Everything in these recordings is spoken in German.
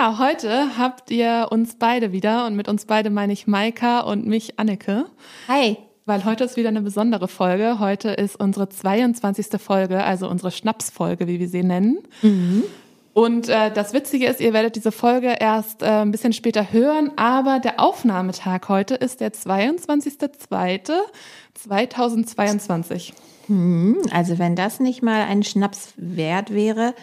Ja, heute habt ihr uns beide wieder und mit uns beide meine ich Maika und mich Anneke. Hi. Weil heute ist wieder eine besondere Folge. Heute ist unsere 22. Folge, also unsere Schnapsfolge, wie wir sie nennen. Mhm. Und äh, das Witzige ist, ihr werdet diese Folge erst äh, ein bisschen später hören, aber der Aufnahmetag heute ist der 22.02.2022. Hm, also wenn das nicht mal ein Schnaps wert wäre,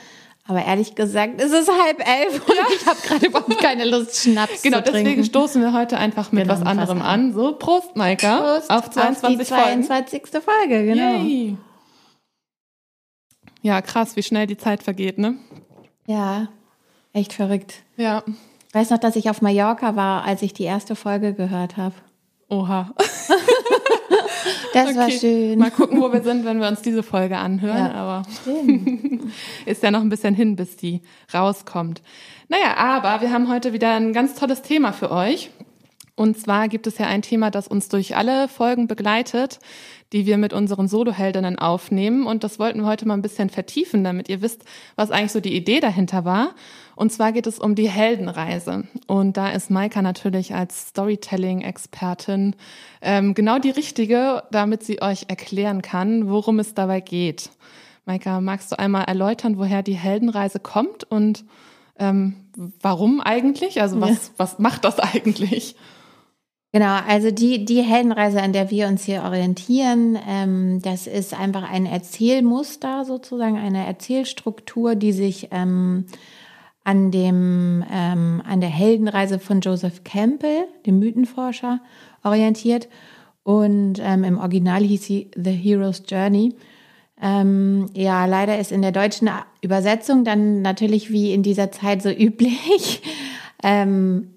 aber ehrlich gesagt, es ist halb elf und ja. ich habe gerade überhaupt keine Lust, Schnaps genau, zu trinken. Genau, deswegen stoßen wir heute einfach mit genau, was anderem an. So, Prost, Maika. Prost auf 22 auf die 22. Folgen. Folge, genau. Yay. Ja, krass, wie schnell die Zeit vergeht, ne? Ja, echt verrückt. Ja. Ich weiß noch, dass ich auf Mallorca war, als ich die erste Folge gehört habe. Oha. das okay. war schön. Mal gucken, wo wir sind, wenn wir uns diese Folge anhören. Ja, aber ist ja noch ein bisschen hin, bis die rauskommt. Naja, aber wir haben heute wieder ein ganz tolles Thema für euch. Und zwar gibt es ja ein Thema, das uns durch alle Folgen begleitet, die wir mit unseren Soloheldinnen aufnehmen. Und das wollten wir heute mal ein bisschen vertiefen, damit ihr wisst, was eigentlich so die Idee dahinter war. Und zwar geht es um die Heldenreise. Und da ist Maika natürlich als Storytelling-Expertin ähm, genau die richtige, damit sie euch erklären kann, worum es dabei geht. Maika, magst du einmal erläutern, woher die Heldenreise kommt und ähm, warum eigentlich? Also was, ja. was macht das eigentlich? Genau, also die, die Heldenreise, an der wir uns hier orientieren, ähm, das ist einfach ein Erzählmuster sozusagen, eine Erzählstruktur, die sich ähm, an dem ähm, an der Heldenreise von Joseph Campbell, dem Mythenforscher, orientiert. Und ähm, im Original hieß sie The Hero's Journey. Ähm, ja, leider ist in der deutschen Übersetzung dann natürlich wie in dieser Zeit so üblich ähm,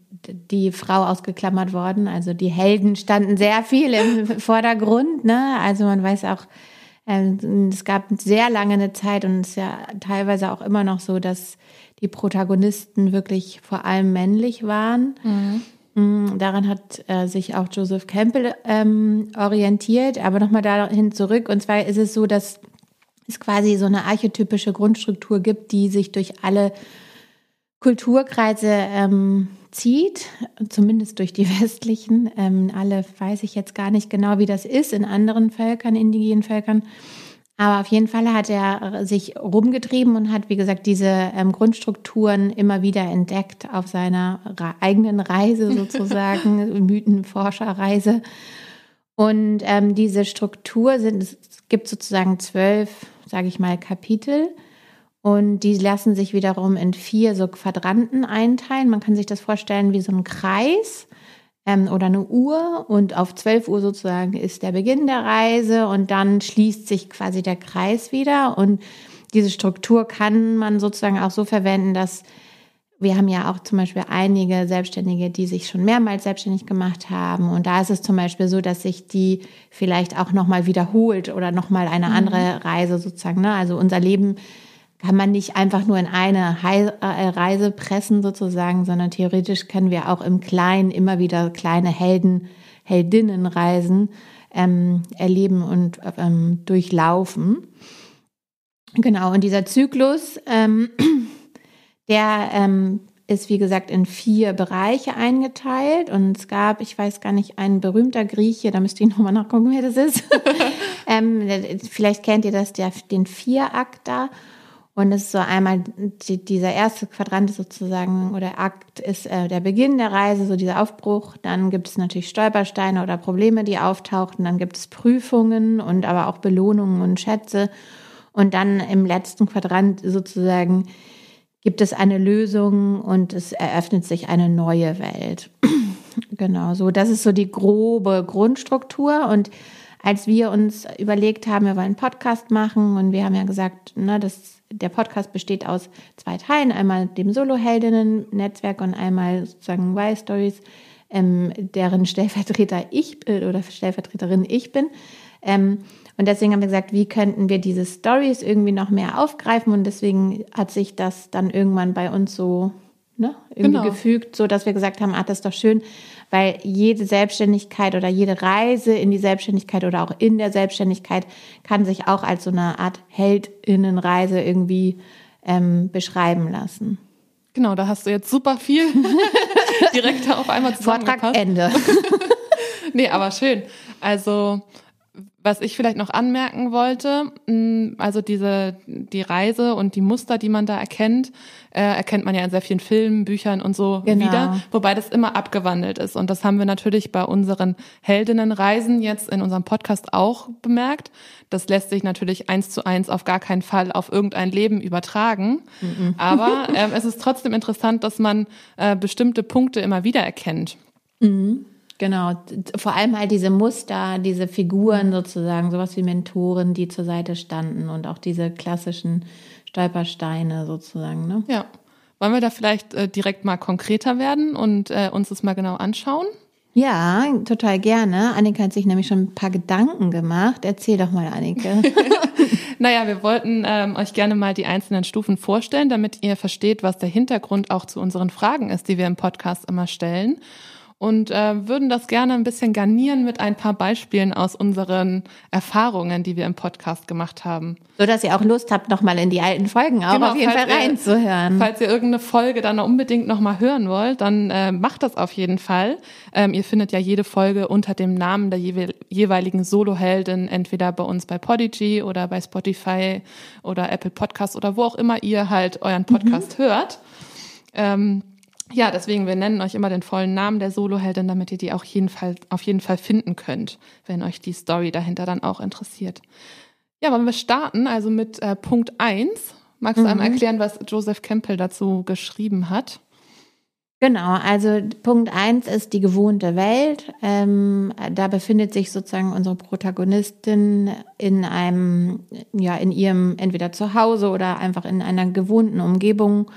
die Frau ausgeklammert worden. Also die Helden standen sehr viel im Vordergrund. Ne? Also man weiß auch, ähm, es gab sehr lange eine Zeit und es ist ja teilweise auch immer noch so, dass die Protagonisten wirklich vor allem männlich waren. Mhm. Mm, daran hat äh, sich auch Joseph Campbell ähm, orientiert. Aber nochmal dahin zurück. Und zwar ist es so, dass es quasi so eine archetypische Grundstruktur gibt, die sich durch alle Kulturkreise ähm, zieht, zumindest durch die westlichen. Ähm, alle weiß ich jetzt gar nicht genau, wie das ist in anderen Völkern, indigenen Völkern. Aber auf jeden Fall hat er sich rumgetrieben und hat, wie gesagt, diese ähm, Grundstrukturen immer wieder entdeckt auf seiner eigenen Reise sozusagen, Mythenforscherreise. Und ähm, diese Struktur sind, es gibt sozusagen zwölf, sage ich mal, Kapitel. Und die lassen sich wiederum in vier so Quadranten einteilen. Man kann sich das vorstellen wie so ein Kreis ähm, oder eine Uhr. Und auf 12 Uhr sozusagen ist der Beginn der Reise und dann schließt sich quasi der Kreis wieder. Und diese Struktur kann man sozusagen auch so verwenden, dass wir haben ja auch zum Beispiel einige Selbstständige, die sich schon mehrmals selbstständig gemacht haben. Und da ist es zum Beispiel so, dass sich die vielleicht auch nochmal wiederholt oder nochmal eine mhm. andere Reise sozusagen. Ne? Also unser Leben kann man nicht einfach nur in eine äh, Reise pressen sozusagen, sondern theoretisch können wir auch im Kleinen immer wieder kleine Helden, Heldinnenreisen ähm, erleben und ähm, durchlaufen. Genau, und dieser Zyklus, ähm, der ähm, ist wie gesagt in vier Bereiche eingeteilt und es gab, ich weiß gar nicht, ein berühmter Grieche, da müsst ihr nochmal nachgucken, wer das ist. ähm, vielleicht kennt ihr das, der, den Vierakter. Und es ist so einmal die, dieser erste Quadrant sozusagen oder Akt ist äh, der Beginn der Reise, so dieser Aufbruch. Dann gibt es natürlich Stolpersteine oder Probleme, die auftauchten. Dann gibt es Prüfungen und aber auch Belohnungen und Schätze. Und dann im letzten Quadrant sozusagen gibt es eine Lösung und es eröffnet sich eine neue Welt. genau, so das ist so die grobe Grundstruktur und als wir uns überlegt haben, wir wollen einen Podcast machen und wir haben ja gesagt, ne, das, der Podcast besteht aus zwei Teilen, einmal dem Solo-Heldinnen-Netzwerk und einmal sozusagen Y-Stories, ähm, deren Stellvertreter ich äh, oder Stellvertreterin ich bin. Ähm, und deswegen haben wir gesagt, wie könnten wir diese Stories irgendwie noch mehr aufgreifen? Und deswegen hat sich das dann irgendwann bei uns so ne, irgendwie genau. gefügt, so dass wir gesagt haben, ah, das ist doch schön, weil jede Selbstständigkeit oder jede Reise in die Selbstständigkeit oder auch in der Selbstständigkeit kann sich auch als so eine Art Heldinnenreise irgendwie ähm, beschreiben lassen. Genau, da hast du jetzt super viel direkt auf einmal zusammengepasst. Vortrag Ende. nee, aber schön. Also was ich vielleicht noch anmerken wollte, mm, also diese die Reise und die Muster, die man da erkennt, äh, erkennt man ja in sehr vielen Filmen, Büchern und so genau. wieder, wobei das immer abgewandelt ist. Und das haben wir natürlich bei unseren Heldinnenreisen jetzt in unserem Podcast auch bemerkt. Das lässt sich natürlich eins zu eins auf gar keinen Fall auf irgendein Leben übertragen. Mhm. Aber äh, es ist trotzdem interessant, dass man äh, bestimmte Punkte immer wieder erkennt. Mhm. Genau, vor allem halt diese Muster, diese Figuren sozusagen, sowas wie Mentoren, die zur Seite standen und auch diese klassischen Stolpersteine sozusagen. Ne? Ja. Wollen wir da vielleicht äh, direkt mal konkreter werden und äh, uns das mal genau anschauen? Ja, total gerne. Annika hat sich nämlich schon ein paar Gedanken gemacht. Erzähl doch mal, Annike. naja, wir wollten ähm, euch gerne mal die einzelnen Stufen vorstellen, damit ihr versteht, was der Hintergrund auch zu unseren Fragen ist, die wir im Podcast immer stellen und äh, würden das gerne ein bisschen garnieren mit ein paar Beispielen aus unseren Erfahrungen, die wir im Podcast gemacht haben. So dass ihr auch Lust habt, nochmal in die alten Folgen auch genau, auf jeden Fall reinzuhören. falls ihr irgendeine Folge dann unbedingt nochmal hören wollt, dann äh, macht das auf jeden Fall. Ähm, ihr findet ja jede Folge unter dem Namen der jeweiligen Soloheldin, entweder bei uns bei Podigy oder bei Spotify oder Apple Podcast oder wo auch immer ihr halt euren Podcast mhm. hört. Ähm, ja, deswegen, wir nennen euch immer den vollen Namen der Soloheldin, damit ihr die auch jeden Fall, auf jeden Fall finden könnt, wenn euch die Story dahinter dann auch interessiert. Ja, wollen wir starten, also mit äh, Punkt eins. Magst du mhm. einmal erklären, was Joseph Campbell dazu geschrieben hat? Genau, also Punkt eins ist die gewohnte Welt. Ähm, da befindet sich sozusagen unsere Protagonistin in einem, ja, in ihrem entweder Zuhause oder einfach in einer gewohnten Umgebung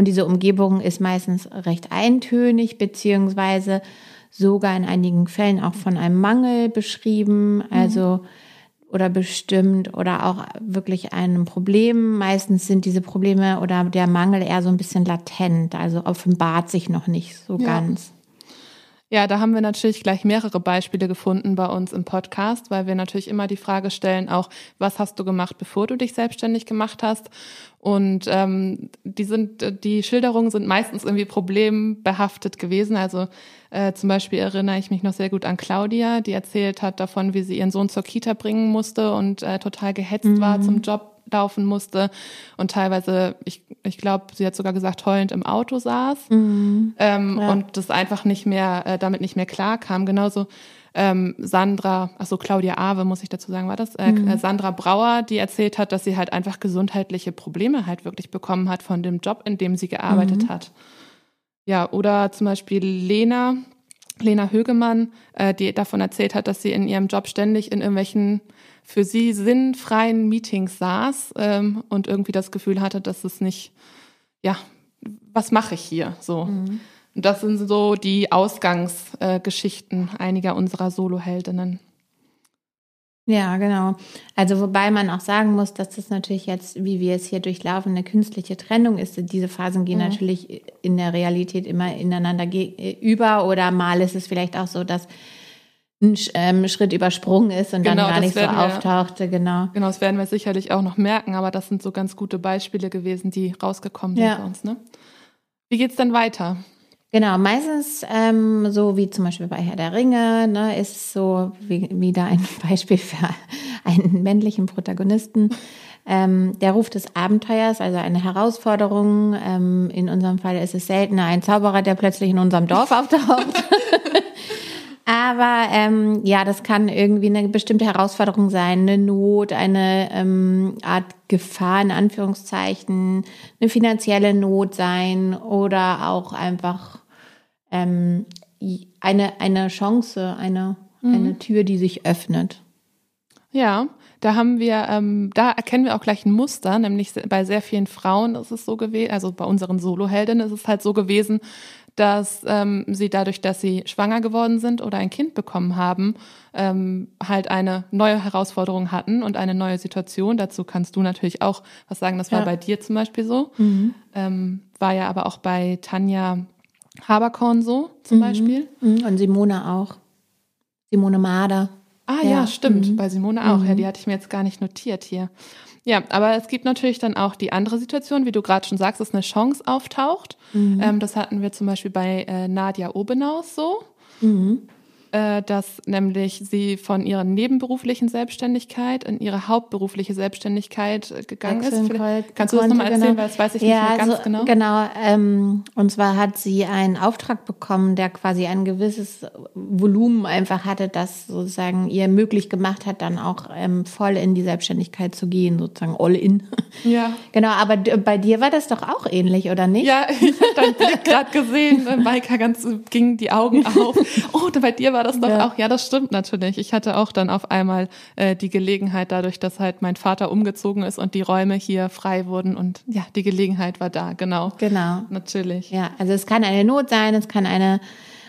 und diese Umgebung ist meistens recht eintönig, beziehungsweise sogar in einigen Fällen auch von einem Mangel beschrieben, mhm. also oder bestimmt oder auch wirklich einem Problem. Meistens sind diese Probleme oder der Mangel eher so ein bisschen latent, also offenbart sich noch nicht so ja. ganz. Ja, da haben wir natürlich gleich mehrere Beispiele gefunden bei uns im Podcast, weil wir natürlich immer die Frage stellen, auch was hast du gemacht, bevor du dich selbstständig gemacht hast? Und ähm, die sind, die Schilderungen sind meistens irgendwie problembehaftet gewesen. Also äh, zum Beispiel erinnere ich mich noch sehr gut an Claudia, die erzählt hat davon, wie sie ihren Sohn zur Kita bringen musste und äh, total gehetzt mhm. war zum Job laufen musste und teilweise, ich, ich glaube, sie hat sogar gesagt, heulend im Auto saß mhm. ähm, ja. und das einfach nicht mehr, äh, damit nicht mehr klar kam. Genauso ähm, Sandra, also Claudia Awe, muss ich dazu sagen, war das, äh, mhm. Sandra Brauer, die erzählt hat, dass sie halt einfach gesundheitliche Probleme halt wirklich bekommen hat von dem Job, in dem sie gearbeitet mhm. hat. Ja, oder zum Beispiel Lena, Lena Högemann, äh, die davon erzählt hat, dass sie in ihrem Job ständig in irgendwelchen für sie sinnfreien Meetings saß ähm, und irgendwie das Gefühl hatte, dass es nicht, ja, was mache ich hier? So. Mhm. Und das sind so die Ausgangsgeschichten äh, einiger unserer Soloheldinnen. Ja, genau. Also wobei man auch sagen muss, dass das natürlich jetzt, wie wir es hier durchlaufen, eine künstliche Trennung ist. Diese Phasen gehen mhm. natürlich in der Realität immer ineinander über oder mal ist es vielleicht auch so, dass ein ähm, Schritt übersprungen ist und genau, dann gar nicht so auftauchte, genau. Genau, das werden wir sicherlich auch noch merken, aber das sind so ganz gute Beispiele gewesen, die rausgekommen sind ja. bei uns. Ne? Wie geht's dann weiter? Genau, meistens ähm, so wie zum Beispiel bei Herr der Ringe, ne, ist so wie, wieder ein Beispiel für einen männlichen Protagonisten. Ähm, der Ruf des Abenteuers, also eine Herausforderung. Ähm, in unserem Fall ist es seltener ein Zauberer, der plötzlich in unserem Dorf auftaucht. Aber ähm, ja, das kann irgendwie eine bestimmte Herausforderung sein, eine Not, eine ähm, Art Gefahr in Anführungszeichen, eine finanzielle Not sein oder auch einfach ähm, eine, eine Chance, eine, mhm. eine Tür, die sich öffnet. Ja, da haben wir, ähm, da erkennen wir auch gleich ein Muster, nämlich bei sehr vielen Frauen ist es so gewesen, also bei unseren Soloheldinnen ist es halt so gewesen, dass ähm, sie dadurch, dass sie schwanger geworden sind oder ein Kind bekommen haben, ähm, halt eine neue Herausforderung hatten und eine neue Situation. Dazu kannst du natürlich auch was sagen. Das war ja. bei dir zum Beispiel so. Mhm. Ähm, war ja aber auch bei Tanja Haberkorn so zum mhm. Beispiel. Mhm. Und Simone auch. Simone Mader. Ah ja, ja stimmt. Mhm. Bei Simone auch. Ja, die hatte ich mir jetzt gar nicht notiert hier. Ja, aber es gibt natürlich dann auch die andere Situation, wie du gerade schon sagst, dass eine Chance auftaucht. Mhm. Ähm, das hatten wir zum Beispiel bei äh, Nadia Obenaus so. Äh, dass nämlich sie von ihrer nebenberuflichen Selbstständigkeit in ihre hauptberufliche Selbstständigkeit äh, gegangen ist. Kannst du das nochmal erzählen, genau. weil das weiß ich ja, nicht mehr ganz so, genau. Genau, ähm, und zwar hat sie einen Auftrag bekommen, der quasi ein gewisses Volumen einfach hatte, das sozusagen ihr möglich gemacht hat, dann auch ähm, voll in die Selbstständigkeit zu gehen, sozusagen all in. Ja. Genau, aber bei dir war das doch auch ähnlich, oder nicht? Ja, ich habe deinen Blick gerade gesehen, Maika ganz gingen die Augen auf. Oh, bei dir war war das doch ja. auch, ja, das stimmt natürlich. Ich hatte auch dann auf einmal äh, die Gelegenheit, dadurch, dass halt mein Vater umgezogen ist und die Räume hier frei wurden und ja, die Gelegenheit war da, genau. Genau. Natürlich. Ja, also es kann eine Not sein, es kann eine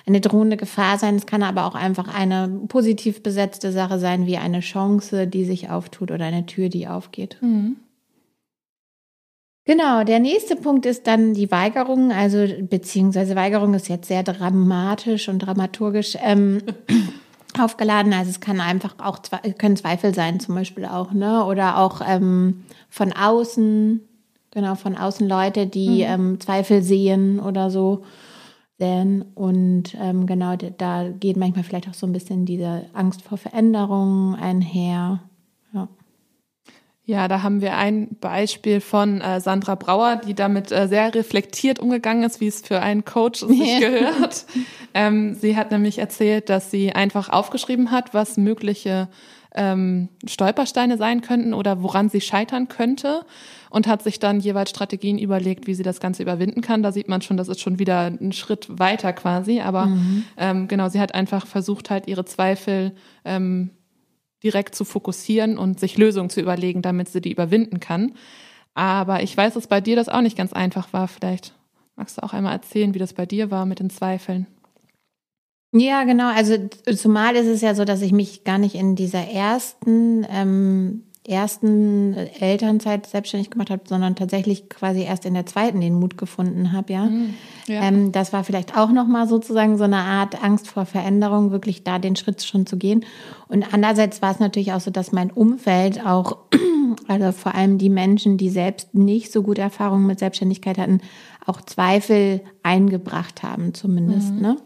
eine drohende Gefahr sein. Es kann aber auch einfach eine positiv besetzte Sache sein, wie eine Chance, die sich auftut oder eine Tür, die aufgeht. Mhm. Genau, der nächste Punkt ist dann die Weigerung, also beziehungsweise Weigerung ist jetzt sehr dramatisch und dramaturgisch ähm, aufgeladen. Also es kann einfach auch können Zweifel sein, zum Beispiel auch, ne? Oder auch ähm, von außen, genau, von außen Leute, die mhm. ähm, Zweifel sehen oder so. Denn, und ähm, genau, da geht manchmal vielleicht auch so ein bisschen diese Angst vor Veränderungen einher. Ja. Ja, da haben wir ein Beispiel von äh, Sandra Brauer, die damit äh, sehr reflektiert umgegangen ist, wie es für einen Coach sich gehört. Ähm, sie hat nämlich erzählt, dass sie einfach aufgeschrieben hat, was mögliche ähm, Stolpersteine sein könnten oder woran sie scheitern könnte und hat sich dann jeweils Strategien überlegt, wie sie das Ganze überwinden kann. Da sieht man schon, das ist schon wieder ein Schritt weiter quasi. Aber mhm. ähm, genau, sie hat einfach versucht, halt ihre Zweifel ähm, direkt zu fokussieren und sich Lösungen zu überlegen, damit sie die überwinden kann. Aber ich weiß, dass bei dir das auch nicht ganz einfach war. Vielleicht magst du auch einmal erzählen, wie das bei dir war mit den Zweifeln. Ja, genau. Also zumal ist es ja so, dass ich mich gar nicht in dieser ersten ähm, ersten Elternzeit selbstständig gemacht habe, sondern tatsächlich quasi erst in der zweiten den Mut gefunden habe, ja. Mhm, ja. Ähm, das war vielleicht auch nochmal sozusagen so eine Art Angst vor Veränderung, wirklich da den Schritt schon zu gehen. Und andererseits war es natürlich auch so, dass mein Umfeld auch, also vor allem die Menschen, die selbst nicht so gute Erfahrungen mit Selbstständigkeit hatten, auch Zweifel eingebracht haben, zumindest, mhm. ne?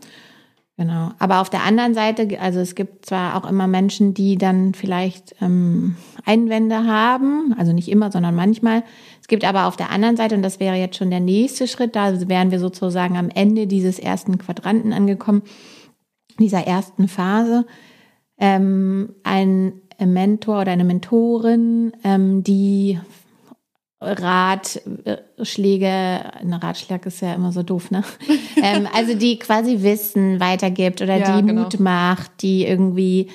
Genau. Aber auf der anderen Seite, also es gibt zwar auch immer Menschen, die dann vielleicht ähm, Einwände haben, also nicht immer, sondern manchmal. Es gibt aber auf der anderen Seite, und das wäre jetzt schon der nächste Schritt, da wären wir sozusagen am Ende dieses ersten Quadranten angekommen, dieser ersten Phase, ähm, ein Mentor oder eine Mentorin, ähm, die Ratschläge, eine Ratschlag ist ja immer so doof, ne? ähm, also die quasi Wissen weitergibt oder ja, die genau. Mut macht, die irgendwie,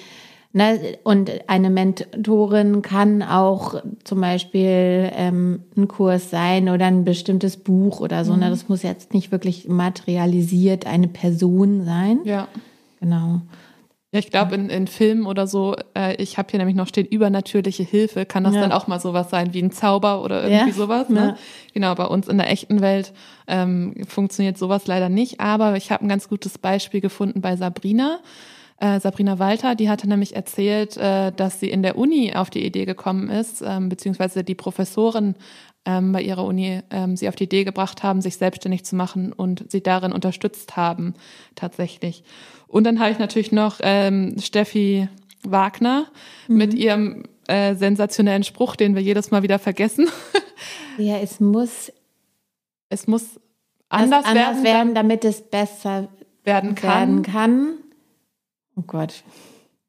ne, und eine Mentorin kann auch zum Beispiel ähm, ein Kurs sein oder ein bestimmtes Buch oder so, ne? mhm. ne? Das muss jetzt nicht wirklich materialisiert eine Person sein. Ja. Genau. Ja, ich glaube, in, in Filmen oder so, äh, ich habe hier nämlich noch stehen, übernatürliche Hilfe, kann das ja. dann auch mal sowas sein wie ein Zauber oder irgendwie ja. sowas. Ne? Ja. Genau, bei uns in der echten Welt ähm, funktioniert sowas leider nicht. Aber ich habe ein ganz gutes Beispiel gefunden bei Sabrina. Äh, Sabrina Walter, die hatte nämlich erzählt, äh, dass sie in der Uni auf die Idee gekommen ist, ähm, beziehungsweise die Professoren ähm, bei ihrer Uni ähm, sie auf die Idee gebracht haben, sich selbstständig zu machen und sie darin unterstützt haben, tatsächlich. Und dann habe ich natürlich noch ähm, Steffi Wagner mhm. mit ihrem äh, sensationellen Spruch, den wir jedes Mal wieder vergessen. ja, es muss. Es muss anders, anders werden, werden, damit es besser werden kann. werden kann. Oh Gott.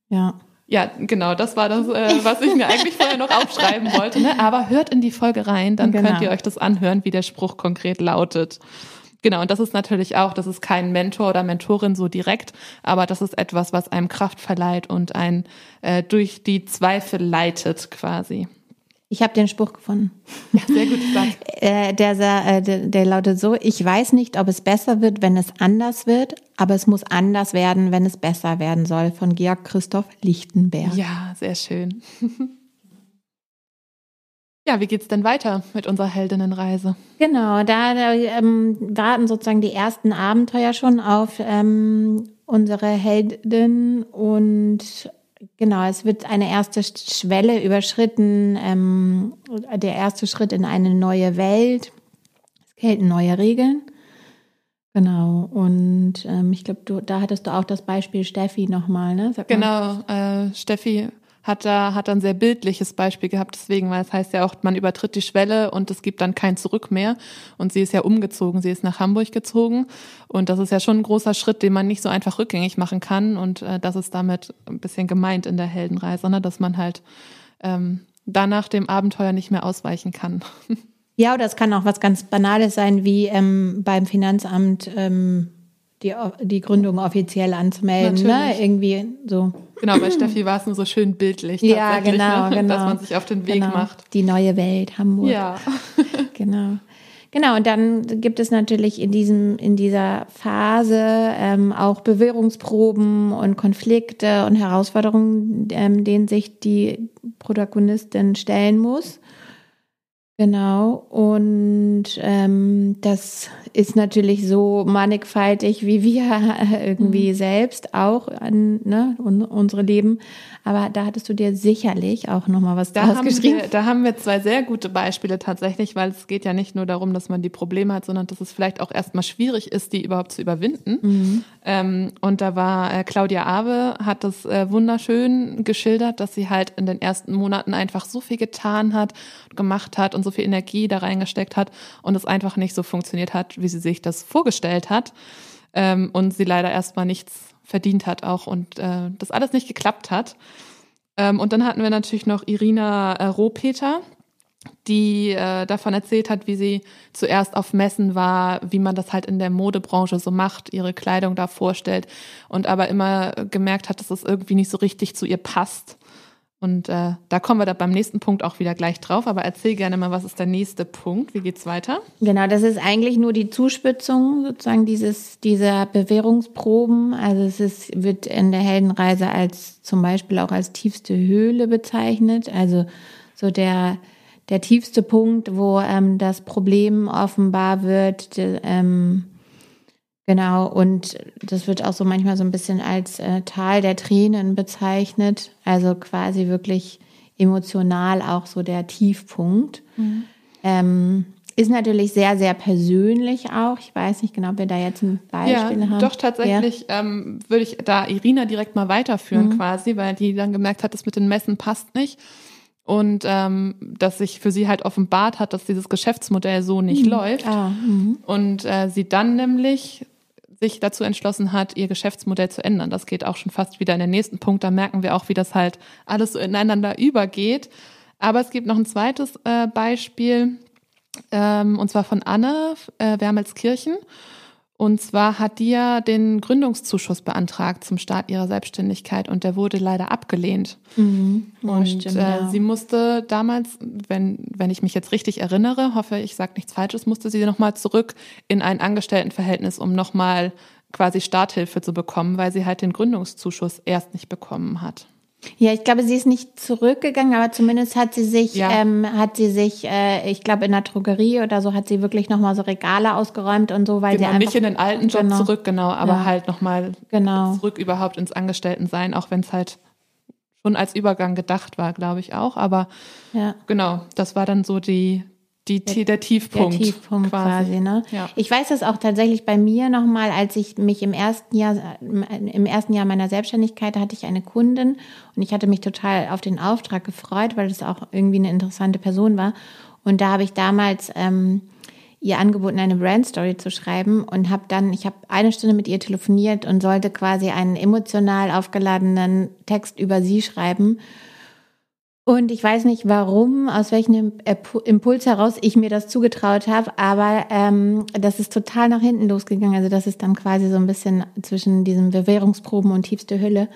Ja. Ja, genau, das war das, äh, was ich mir eigentlich vorher noch aufschreiben wollte. Ne? Aber hört in die Folge rein, dann genau. könnt ihr euch das anhören, wie der Spruch konkret lautet. Genau, und das ist natürlich auch, das ist kein Mentor oder Mentorin so direkt, aber das ist etwas, was einem Kraft verleiht und ein äh, durch die Zweifel leitet quasi. Ich habe den Spruch gefunden. Ja, sehr gut gesagt. äh, der, äh, der, der lautet so, ich weiß nicht, ob es besser wird, wenn es anders wird, aber es muss anders werden, wenn es besser werden soll, von Georg Christoph Lichtenberg. Ja, sehr schön. Ja, wie geht's denn weiter mit unserer Heldinnenreise? Genau, da, da ähm, warten sozusagen die ersten Abenteuer schon auf ähm, unsere Heldin und genau, es wird eine erste Schwelle überschritten, ähm, der erste Schritt in eine neue Welt. Es gelten neue Regeln. Genau, und ähm, ich glaube, da hattest du auch das Beispiel Steffi nochmal, ne? genau, äh, Steffi hat da hat ein sehr bildliches Beispiel gehabt, deswegen, weil es heißt ja auch, man übertritt die Schwelle und es gibt dann kein Zurück mehr. Und sie ist ja umgezogen, sie ist nach Hamburg gezogen und das ist ja schon ein großer Schritt, den man nicht so einfach rückgängig machen kann. Und äh, das ist damit ein bisschen gemeint in der Heldenreise, ne? dass man halt ähm, danach dem Abenteuer nicht mehr ausweichen kann. Ja, oder es kann auch was ganz Banales sein, wie ähm, beim Finanzamt ähm, die, die Gründung offiziell anzumelden. Ne? Irgendwie so. Genau, bei Steffi war es nur so schön bildlich. Ja, genau, ne? genau. Dass man sich auf den Weg genau. macht. Die neue Welt, Hamburg. Ja. genau. Genau, und dann gibt es natürlich in diesem, in dieser Phase ähm, auch Bewährungsproben und Konflikte und Herausforderungen, ähm, denen sich die Protagonistin stellen muss. Genau, und ähm, das ist natürlich so mannigfaltig wie wir irgendwie mhm. selbst auch an ne, unsere Leben. Aber da hattest du dir sicherlich auch nochmal was da draus geschrieben. Wir, da haben wir zwei sehr gute Beispiele tatsächlich, weil es geht ja nicht nur darum, dass man die Probleme hat, sondern dass es vielleicht auch erstmal schwierig ist, die überhaupt zu überwinden. Mhm. Ähm, und da war äh, Claudia Awe, hat das äh, wunderschön geschildert, dass sie halt in den ersten Monaten einfach so viel getan hat, gemacht hat und viel Energie da reingesteckt hat und es einfach nicht so funktioniert hat, wie sie sich das vorgestellt hat. Ähm, und sie leider erstmal nichts verdient hat auch und äh, das alles nicht geklappt hat. Ähm, und dann hatten wir natürlich noch Irina äh, Rohpeter, die äh, davon erzählt hat, wie sie zuerst auf Messen war, wie man das halt in der Modebranche so macht, ihre Kleidung da vorstellt und aber immer gemerkt hat, dass es das irgendwie nicht so richtig zu ihr passt und äh, da kommen wir da beim nächsten Punkt auch wieder gleich drauf. Aber erzähl gerne mal, was ist der nächste Punkt? Wie geht's weiter? Genau, das ist eigentlich nur die Zuspitzung sozusagen dieses dieser Bewährungsproben. Also es ist, wird in der Heldenreise als zum Beispiel auch als tiefste Höhle bezeichnet. Also so der der tiefste Punkt, wo ähm, das Problem offenbar wird. De, ähm, Genau, und das wird auch so manchmal so ein bisschen als äh, Tal der Tränen bezeichnet, also quasi wirklich emotional auch so der Tiefpunkt. Mhm. Ähm, ist natürlich sehr, sehr persönlich auch. Ich weiß nicht genau, ob wir da jetzt ein Beispiel ja, haben. Doch, tatsächlich ja. ähm, würde ich da Irina direkt mal weiterführen mhm. quasi, weil die dann gemerkt hat, das mit den Messen passt nicht. Und ähm, dass sich für sie halt offenbart hat, dass dieses Geschäftsmodell so nicht mhm. läuft. Ah, mhm. und äh, sie dann nämlich sich dazu entschlossen hat, ihr Geschäftsmodell zu ändern. Das geht auch schon fast wieder in den nächsten Punkt. Da merken wir auch, wie das halt alles so ineinander übergeht. Aber es gibt noch ein zweites äh, Beispiel, ähm, und zwar von Anne äh, Wermelskirchen. Und zwar hat die ja den Gründungszuschuss beantragt zum Start ihrer Selbstständigkeit und der wurde leider abgelehnt. Mhm. und stimmt, äh, ja. sie musste damals, wenn, wenn ich mich jetzt richtig erinnere, hoffe ich sage nichts Falsches, musste sie nochmal zurück in ein Angestelltenverhältnis, um nochmal quasi Starthilfe zu bekommen, weil sie halt den Gründungszuschuss erst nicht bekommen hat. Ja, ich glaube, sie ist nicht zurückgegangen, aber zumindest hat sie sich, ja. ähm, hat sie sich, äh, ich glaube, in der Drogerie oder so hat sie wirklich nochmal so Regale ausgeräumt und so, weil genau, sie einfach, nicht in den alten Job genau. zurück, genau, aber ja. halt nochmal genau. zurück überhaupt ins Angestelltensein, auch wenn es halt schon als Übergang gedacht war, glaube ich auch. Aber ja. genau, das war dann so die die, der, der Tiefpunkt. Der Tiefpunkt quasi, quasi ne? Ja. Ich weiß das auch tatsächlich bei mir nochmal, als ich mich im ersten Jahr, im ersten Jahr meiner Selbstständigkeit hatte ich eine Kundin und ich hatte mich total auf den Auftrag gefreut, weil das auch irgendwie eine interessante Person war. Und da habe ich damals ähm, ihr angeboten, eine Brandstory zu schreiben und habe dann, ich habe eine Stunde mit ihr telefoniert und sollte quasi einen emotional aufgeladenen Text über sie schreiben. Und ich weiß nicht warum, aus welchem Impuls heraus ich mir das zugetraut habe, aber ähm, das ist total nach hinten losgegangen. Also das ist dann quasi so ein bisschen zwischen diesen Bewährungsproben und tiefste Hülle.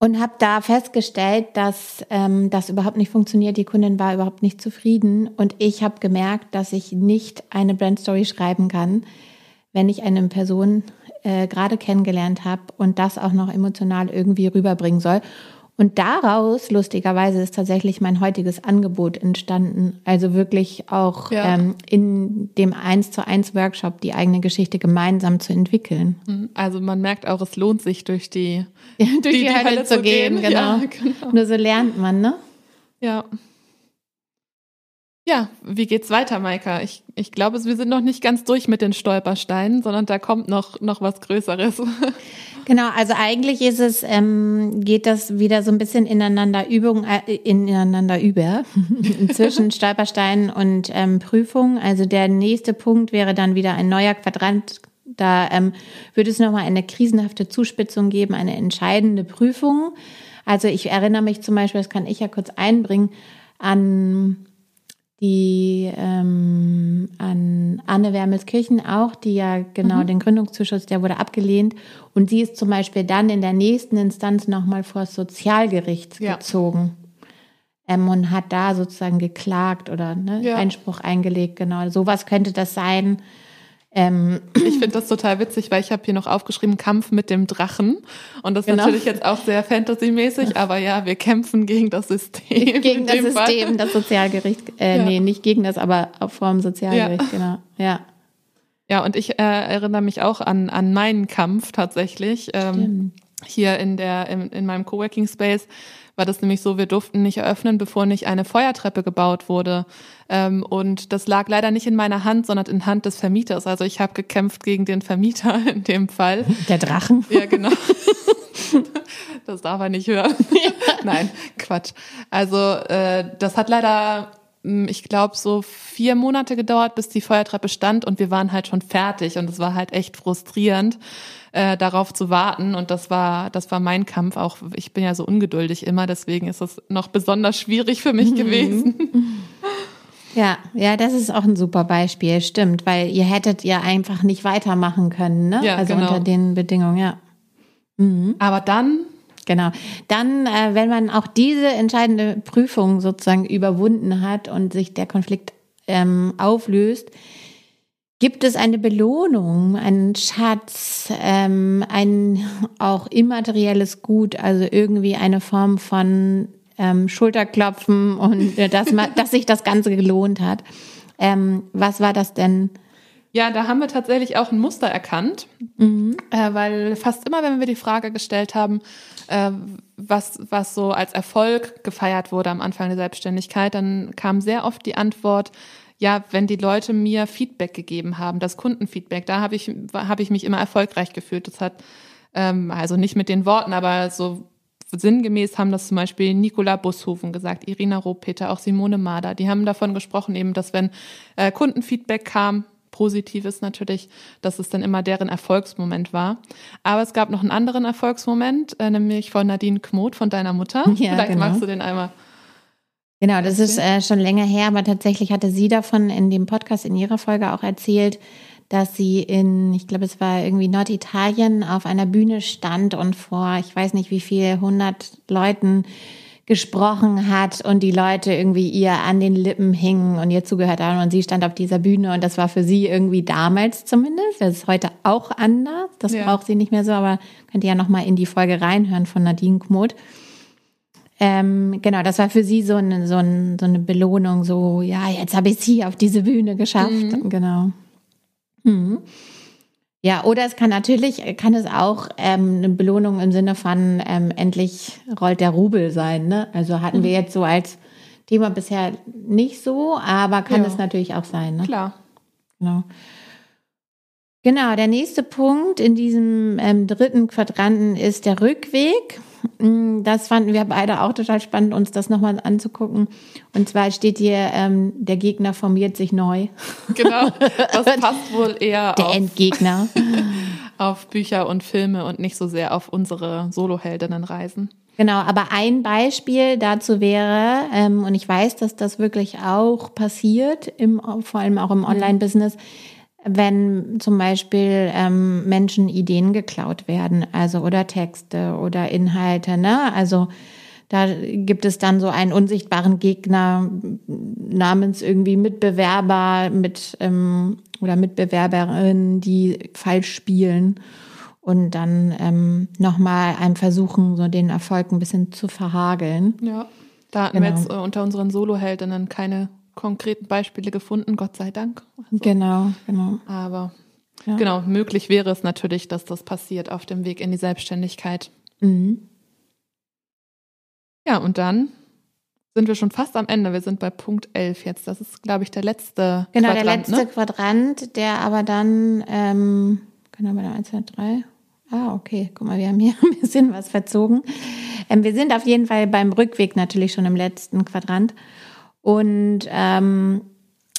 Und habe da festgestellt, dass ähm, das überhaupt nicht funktioniert. Die Kundin war überhaupt nicht zufrieden. Und ich habe gemerkt, dass ich nicht eine Brandstory schreiben kann, wenn ich eine Person äh, gerade kennengelernt habe und das auch noch emotional irgendwie rüberbringen soll. Und daraus, lustigerweise, ist tatsächlich mein heutiges Angebot entstanden. Also wirklich auch ja. ähm, in dem 1 zu 1 Workshop die eigene Geschichte gemeinsam zu entwickeln. Mhm. Also man merkt auch, es lohnt sich durch die, durch die, die, Hölle, Hölle zu gehen. gehen. Genau. Ja, genau. Nur so lernt man, ne? Ja. Ja, wie geht's weiter, Maika? Ich, ich glaube, wir sind noch nicht ganz durch mit den Stolpersteinen, sondern da kommt noch, noch was Größeres. Genau, also eigentlich ist es, ähm, geht das wieder so ein bisschen ineinander Übung, äh, ineinander über, zwischen Stolpersteinen und ähm, Prüfung. Also der nächste Punkt wäre dann wieder ein neuer Quadrant. Da ähm, würde es nochmal eine krisenhafte Zuspitzung geben, eine entscheidende Prüfung. Also ich erinnere mich zum Beispiel, das kann ich ja kurz einbringen, an die ähm, an Anne Wermelskirchen auch, die ja genau mhm. den Gründungszuschuss, der wurde abgelehnt. Und sie ist zum Beispiel dann in der nächsten Instanz nochmal vor das Sozialgericht ja. gezogen ähm, und hat da sozusagen geklagt oder ne, ja. Einspruch eingelegt. Genau, sowas könnte das sein. Ähm, ich finde das total witzig, weil ich habe hier noch aufgeschrieben Kampf mit dem Drachen und das ist genau. natürlich jetzt auch sehr Fantasy-mäßig, aber ja, wir kämpfen gegen das System. Gegen das System, Fall. das Sozialgericht. Äh, ja. Nee, nicht gegen das, aber vor dem Sozialgericht, ja. genau. Ja. Ja, und ich äh, erinnere mich auch an, an meinen Kampf tatsächlich. Ähm, hier in der in, in meinem Coworking Space war das nämlich so, wir durften nicht eröffnen, bevor nicht eine Feuertreppe gebaut wurde. Ähm, und das lag leider nicht in meiner Hand, sondern in Hand des Vermieters. Also ich habe gekämpft gegen den Vermieter in dem Fall. Der Drachen? Ja, genau. das darf er nicht hören. Nein, Quatsch. Also äh, das hat leider hm, ich glaube, so vier Monate gedauert, bis die Feuertreppe stand und wir waren halt schon fertig und es war halt echt frustrierend äh, darauf zu warten. Und das war, das war mein Kampf. Auch ich bin ja so ungeduldig immer, deswegen ist es noch besonders schwierig für mich mhm. gewesen. Ja, ja, das ist auch ein super Beispiel, stimmt, weil ihr hättet ja einfach nicht weitermachen können, ne? Ja, also genau. unter den Bedingungen, ja. Mhm. Aber dann Genau. Dann, äh, wenn man auch diese entscheidende Prüfung sozusagen überwunden hat und sich der Konflikt ähm, auflöst, Gibt es eine Belohnung, einen Schatz, ähm, ein auch immaterielles Gut, also irgendwie eine Form von ähm, Schulterklopfen und äh, dass, man, dass sich das Ganze gelohnt hat? Ähm, was war das denn? Ja, da haben wir tatsächlich auch ein Muster erkannt, mhm. äh, weil fast immer, wenn wir die Frage gestellt haben, äh, was, was so als Erfolg gefeiert wurde am Anfang der Selbstständigkeit, dann kam sehr oft die Antwort, ja, wenn die Leute mir Feedback gegeben haben, das Kundenfeedback, da habe ich, hab ich mich immer erfolgreich gefühlt. Das hat, ähm, also nicht mit den Worten, aber so sinngemäß haben das zum Beispiel Nicola Bushofen gesagt, Irina Rohpeter, auch Simone Mader. Die haben davon gesprochen, eben, dass wenn äh, Kundenfeedback kam, Positives natürlich, dass es dann immer deren Erfolgsmoment war. Aber es gab noch einen anderen Erfolgsmoment, äh, nämlich von Nadine Kmot, von deiner Mutter. Ja, Vielleicht genau. magst du den einmal Genau, das ist äh, schon länger her, aber tatsächlich hatte sie davon in dem Podcast in ihrer Folge auch erzählt, dass sie in, ich glaube, es war irgendwie Norditalien auf einer Bühne stand und vor, ich weiß nicht wie viel, hundert Leuten gesprochen hat und die Leute irgendwie ihr an den Lippen hingen und ihr zugehört haben und sie stand auf dieser Bühne und das war für sie irgendwie damals zumindest, das ist heute auch anders, das ja. braucht sie nicht mehr so, aber könnt ihr ja nochmal in die Folge reinhören von Nadine Kmoth. Ähm, genau, das war für sie so eine, so, eine, so eine Belohnung, so, ja, jetzt habe ich es hier auf diese Bühne geschafft. Mhm. Genau. Mhm. Ja, oder es kann natürlich, kann es auch ähm, eine Belohnung im Sinne von ähm, endlich rollt der Rubel sein. Ne? Also hatten mhm. wir jetzt so als Thema bisher nicht so, aber kann ja. es natürlich auch sein. Ne? Klar. Genau. Genau, der nächste Punkt in diesem ähm, dritten Quadranten ist der Rückweg. Mm, das fanden wir beide auch total spannend, uns das nochmal anzugucken. Und zwar steht hier, ähm, der Gegner formiert sich neu. Genau, das passt wohl eher der auf, Endgegner. auf Bücher und Filme und nicht so sehr auf unsere Soloheldinnenreisen. Genau, aber ein Beispiel dazu wäre, ähm, und ich weiß, dass das wirklich auch passiert, im, vor allem auch im mhm. Online-Business, wenn zum Beispiel ähm, Menschen Ideen geklaut werden, also oder Texte oder Inhalte, ne? Also da gibt es dann so einen unsichtbaren Gegner namens irgendwie Mitbewerber mit ähm, oder Mitbewerberinnen, die falsch spielen und dann ähm, nochmal einem versuchen, so den Erfolg ein bisschen zu verhageln. Ja, da hatten genau. wir jetzt äh, unter unseren Solo-Heldinnen keine konkreten Beispiele gefunden, Gott sei Dank. Also, genau, genau. Aber ja. genau, möglich wäre es natürlich, dass das passiert auf dem Weg in die Selbstständigkeit. Mhm. Ja, und dann sind wir schon fast am Ende. Wir sind bei Punkt 11 jetzt. Das ist, glaube ich, der letzte genau, Quadrant. Genau, der letzte ne? Quadrant, der aber dann, ähm, genau, bei der 1, 2, 3. Ah, okay. Guck mal, wir haben hier ein bisschen was verzogen. Ähm, wir sind auf jeden Fall beim Rückweg natürlich schon im letzten Quadrant. Und ähm,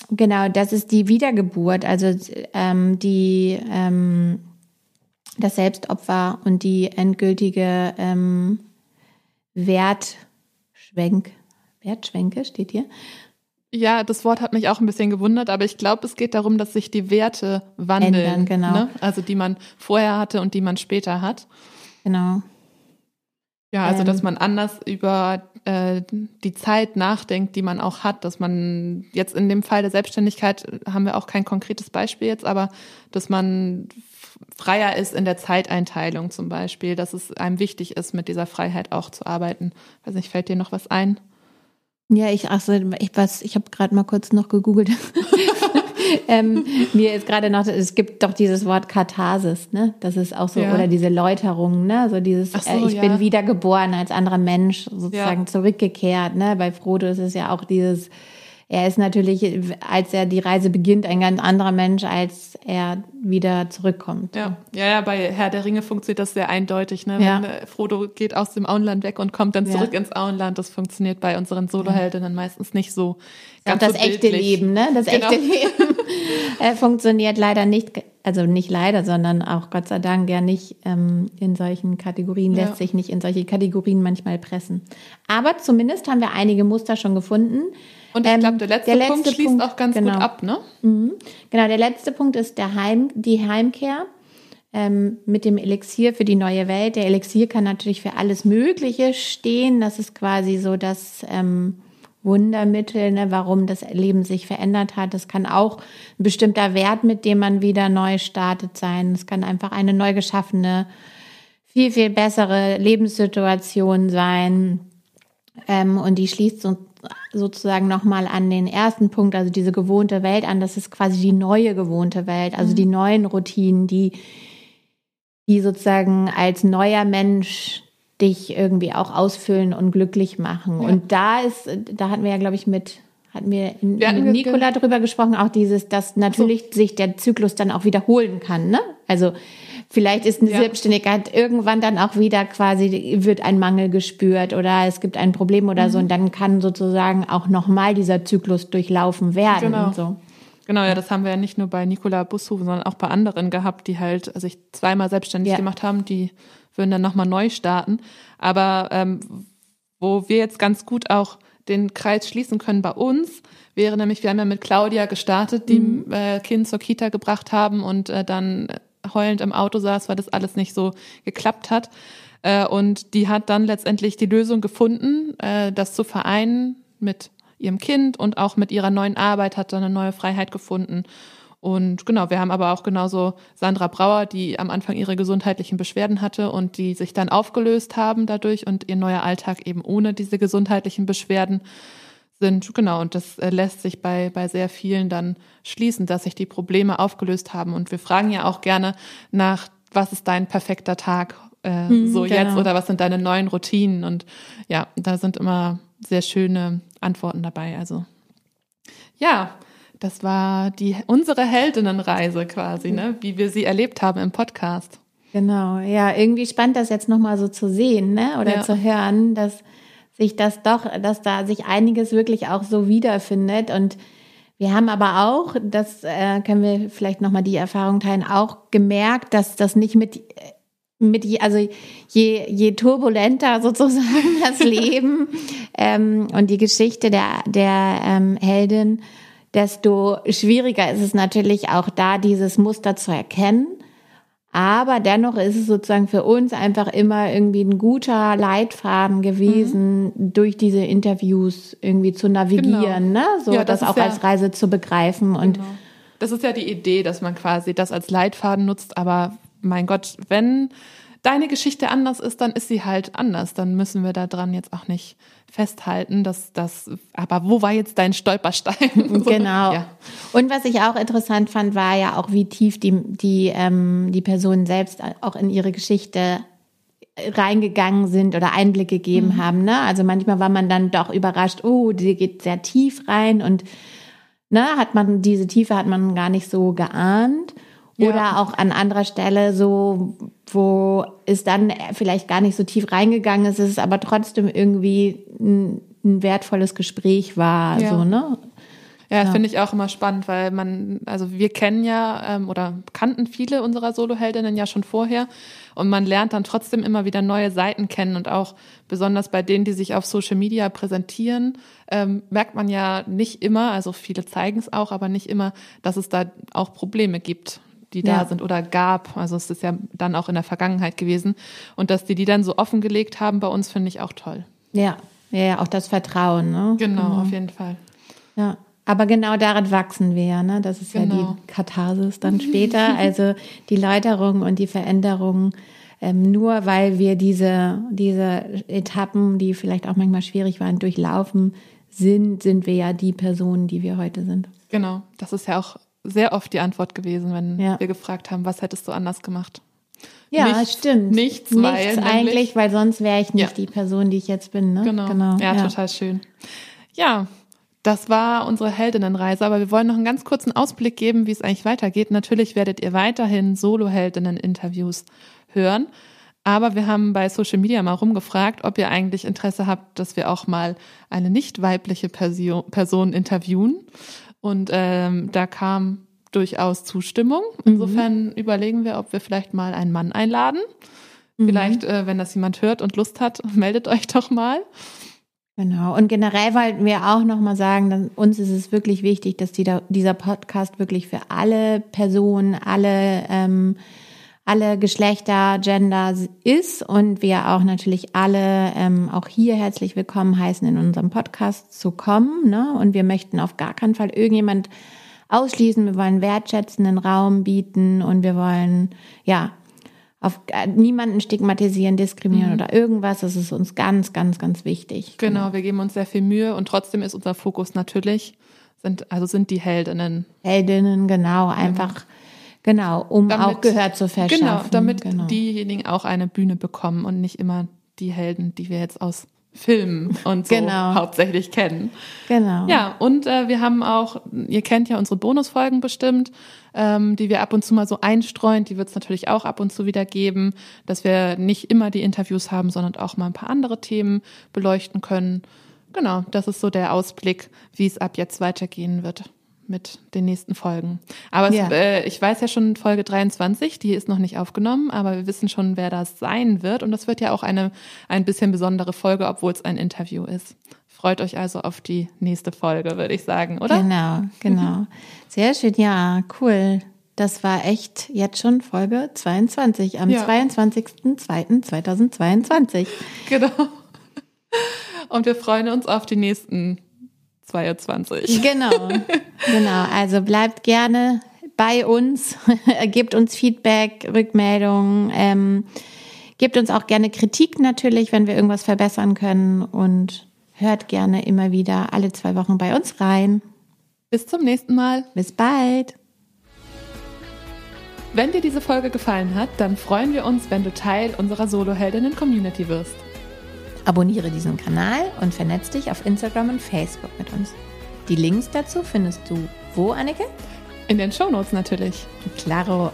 genau, das ist die Wiedergeburt, also ähm, die ähm, das Selbstopfer und die endgültige ähm, Wertschwenk. Wertschwenke steht hier. Ja, das Wort hat mich auch ein bisschen gewundert, aber ich glaube, es geht darum, dass sich die Werte wandeln. Ändern, genau. Ne? Also die man vorher hatte und die man später hat. Genau. Ja, also dass ähm. man anders über äh, die Zeit nachdenkt, die man auch hat, dass man jetzt in dem Fall der Selbstständigkeit haben wir auch kein konkretes Beispiel jetzt, aber dass man freier ist in der Zeiteinteilung zum Beispiel, dass es einem wichtig ist, mit dieser Freiheit auch zu arbeiten. Weiß nicht, fällt dir noch was ein? Ja, ich, ach so, ich, was, ich habe gerade mal kurz noch gegoogelt. ähm, mir ist gerade noch, es gibt doch dieses Wort Katharsis, ne? Das ist auch so, ja. oder diese Läuterung, ne? So dieses, so, äh, ich ja. bin wiedergeboren als anderer Mensch, sozusagen ja. zurückgekehrt, ne? Bei Frodo ist es ja auch dieses, er ist natürlich, als er die Reise beginnt, ein ganz anderer Mensch, als er wieder zurückkommt. Ja, ja, ja bei Herr der Ringe funktioniert das sehr eindeutig. Ne? Ja. Wenn, äh, Frodo geht aus dem Auenland weg und kommt dann zurück ja. ins Auenland. Das funktioniert bei unseren Soloheldinnen meistens nicht so. Ganz das so echte Leben, ne? Das genau. echte Leben äh, funktioniert leider nicht, also nicht leider, sondern auch Gott sei Dank ja nicht ähm, in solchen Kategorien, lässt sich nicht in solche Kategorien manchmal pressen. Aber zumindest haben wir einige Muster schon gefunden und ich ähm, glaube, der letzte, der letzte Punkt schließt Punkt, auch ganz genau. gut ab, ne? Mhm. Genau, der letzte Punkt ist der Heim, die Heimkehr ähm, mit dem Elixier für die neue Welt. Der Elixier kann natürlich für alles Mögliche stehen. Das ist quasi so das ähm, Wundermittel, ne, warum das Leben sich verändert hat. Das kann auch ein bestimmter Wert, mit dem man wieder neu startet sein. Es kann einfach eine neu geschaffene, viel, viel bessere Lebenssituation sein. Ähm, und die schließt so sozusagen nochmal an den ersten Punkt, also diese gewohnte Welt an. Das ist quasi die neue gewohnte Welt, also mhm. die neuen Routinen, die, die sozusagen als neuer Mensch dich irgendwie auch ausfüllen und glücklich machen. Ja. Und da ist, da hatten wir ja, glaube ich, mit hatten wir in, wir mit Nicola drüber gesprochen, auch dieses, dass natürlich so. sich der Zyklus dann auch wiederholen kann. Ne? Also Vielleicht ist eine ja. Selbstständigkeit irgendwann dann auch wieder quasi, wird ein Mangel gespürt oder es gibt ein Problem oder mhm. so und dann kann sozusagen auch nochmal dieser Zyklus durchlaufen werden. Genau. So. Genau, ja, das haben wir ja nicht nur bei Nicola Bushofen, sondern auch bei anderen gehabt, die halt sich zweimal selbstständig ja. gemacht haben, die würden dann nochmal neu starten. Aber ähm, wo wir jetzt ganz gut auch den Kreis schließen können bei uns, wäre nämlich, wir haben ja mit Claudia gestartet, die mhm. äh, Kind zur Kita gebracht haben und äh, dann heulend im Auto saß, weil das alles nicht so geklappt hat. Äh, und die hat dann letztendlich die Lösung gefunden, äh, das zu vereinen mit ihrem Kind und auch mit ihrer neuen Arbeit, hat dann eine neue Freiheit gefunden. Und genau, wir haben aber auch genauso Sandra Brauer, die am Anfang ihre gesundheitlichen Beschwerden hatte und die sich dann aufgelöst haben dadurch und ihr neuer Alltag eben ohne diese gesundheitlichen Beschwerden sind. Genau, und das äh, lässt sich bei, bei sehr vielen dann schließen, dass sich die Probleme aufgelöst haben. Und wir fragen ja auch gerne nach, was ist dein perfekter Tag äh, mhm, so genau. jetzt oder was sind deine neuen Routinen? Und ja, da sind immer sehr schöne Antworten dabei. Also ja, das war die unsere Heldinnenreise quasi, ne? wie wir sie erlebt haben im Podcast. Genau, ja, irgendwie spannend, das jetzt nochmal so zu sehen, ne? Oder ja. zu hören, dass sich das doch, dass da sich einiges wirklich auch so wiederfindet. Und wir haben aber auch, das äh, können wir vielleicht nochmal die Erfahrung teilen, auch gemerkt, dass das nicht mit mit je, also je, je turbulenter sozusagen das Leben ähm, und die Geschichte der, der ähm, Heldin, desto schwieriger ist es natürlich auch da, dieses Muster zu erkennen. Aber dennoch ist es sozusagen für uns einfach immer irgendwie ein guter Leitfaden gewesen, mhm. durch diese Interviews irgendwie zu navigieren, genau. ne? So ja, das, das auch ja, als Reise zu begreifen und genau. Das ist ja die Idee, dass man quasi das als Leitfaden nutzt, aber mein Gott, wenn deine Geschichte anders ist, dann ist sie halt anders. Dann müssen wir da dran jetzt auch nicht festhalten, dass das, aber wo war jetzt dein Stolperstein? genau. Ja. Und was ich auch interessant fand, war ja auch, wie tief die, die, ähm, die Personen selbst auch in ihre Geschichte reingegangen sind oder Einblick gegeben mhm. haben. Ne? Also manchmal war man dann doch überrascht, oh, die geht sehr tief rein und ne, hat man diese Tiefe hat man gar nicht so geahnt. Oder auch an anderer Stelle so, wo es dann vielleicht gar nicht so tief reingegangen ist, es aber trotzdem irgendwie ein, ein wertvolles Gespräch war. Ja. So, ne? Ja, ja. finde ich auch immer spannend, weil man, also wir kennen ja ähm, oder kannten viele unserer Soloheldinnen ja schon vorher und man lernt dann trotzdem immer wieder neue Seiten kennen und auch besonders bei denen, die sich auf Social Media präsentieren, ähm, merkt man ja nicht immer, also viele zeigen es auch, aber nicht immer, dass es da auch Probleme gibt die da ja. sind oder gab. Also es ist ja dann auch in der Vergangenheit gewesen. Und dass die die dann so offengelegt haben bei uns, finde ich auch toll. Ja, ja, auch das Vertrauen. Ne? Genau, mhm. auf jeden Fall. Ja. Aber genau daran wachsen wir ja, ne? Das ist genau. ja die genau. Katharsis dann später, also die Läuterung und die Veränderung. Ähm, nur weil wir diese, diese Etappen, die vielleicht auch manchmal schwierig waren, durchlaufen sind, sind wir ja die Personen, die wir heute sind. Genau, das ist ja auch sehr oft die Antwort gewesen, wenn ja. wir gefragt haben, was hättest du anders gemacht? Ja, nichts, stimmt. Nichts, nichts weil, eigentlich, nämlich, weil sonst wäre ich nicht ja. die Person, die ich jetzt bin. Ne? Genau. genau. Ja, ja, total schön. Ja, das war unsere Heldinnenreise, aber wir wollen noch einen ganz kurzen Ausblick geben, wie es eigentlich weitergeht. Natürlich werdet ihr weiterhin Solo-Heldinnen-Interviews hören. Aber wir haben bei Social Media mal rumgefragt, ob ihr eigentlich Interesse habt, dass wir auch mal eine nicht weibliche Person interviewen. Und ähm, da kam durchaus Zustimmung. Insofern mhm. überlegen wir, ob wir vielleicht mal einen Mann einladen. Mhm. Vielleicht, äh, wenn das jemand hört und Lust hat, meldet euch doch mal. Genau. Und generell wollten wir auch nochmal sagen, dass uns ist es wirklich wichtig, dass die, dieser Podcast wirklich für alle Personen, alle, ähm, alle Geschlechter, Gender ist und wir auch natürlich alle ähm, auch hier herzlich willkommen heißen, in unserem Podcast zu kommen. Ne? Und wir möchten auf gar keinen Fall irgendjemand ausschließen. Wir wollen wertschätzenden Raum bieten und wir wollen, ja, auf niemanden stigmatisieren, diskriminieren mhm. oder irgendwas. Das ist uns ganz, ganz, ganz wichtig. Genau, genau, wir geben uns sehr viel Mühe und trotzdem ist unser Fokus natürlich, sind, also sind die Heldinnen. Heldinnen, genau, einfach, genau, um damit, auch Gehör zu verschaffen. Genau, damit genau. diejenigen auch eine Bühne bekommen und nicht immer die Helden, die wir jetzt aus Filmen und so genau. hauptsächlich kennen. Genau. Ja, und äh, wir haben auch, ihr kennt ja unsere Bonusfolgen bestimmt, ähm, die wir ab und zu mal so einstreuen. Die wird es natürlich auch ab und zu wieder geben, dass wir nicht immer die Interviews haben, sondern auch mal ein paar andere Themen beleuchten können. Genau, das ist so der Ausblick, wie es ab jetzt weitergehen wird mit den nächsten Folgen. Aber ja. es, äh, ich weiß ja schon Folge 23, die ist noch nicht aufgenommen, aber wir wissen schon, wer das sein wird. Und das wird ja auch eine ein bisschen besondere Folge, obwohl es ein Interview ist. Freut euch also auf die nächste Folge, würde ich sagen, oder? Genau, genau. Sehr schön, ja, cool. Das war echt jetzt schon Folge 22 am ja. 22.02.2022. Genau. Und wir freuen uns auf die nächsten 22. Genau, genau. Also bleibt gerne bei uns, gebt uns Feedback, Rückmeldungen, ähm, gebt uns auch gerne Kritik natürlich, wenn wir irgendwas verbessern können und hört gerne immer wieder alle zwei Wochen bei uns rein. Bis zum nächsten Mal. Bis bald. Wenn dir diese Folge gefallen hat, dann freuen wir uns, wenn du Teil unserer Solo-Heldinnen-Community wirst. Abonniere diesen Kanal und vernetz dich auf Instagram und Facebook mit uns. Die Links dazu findest du wo, Annike? In den Shownotes natürlich. Claro.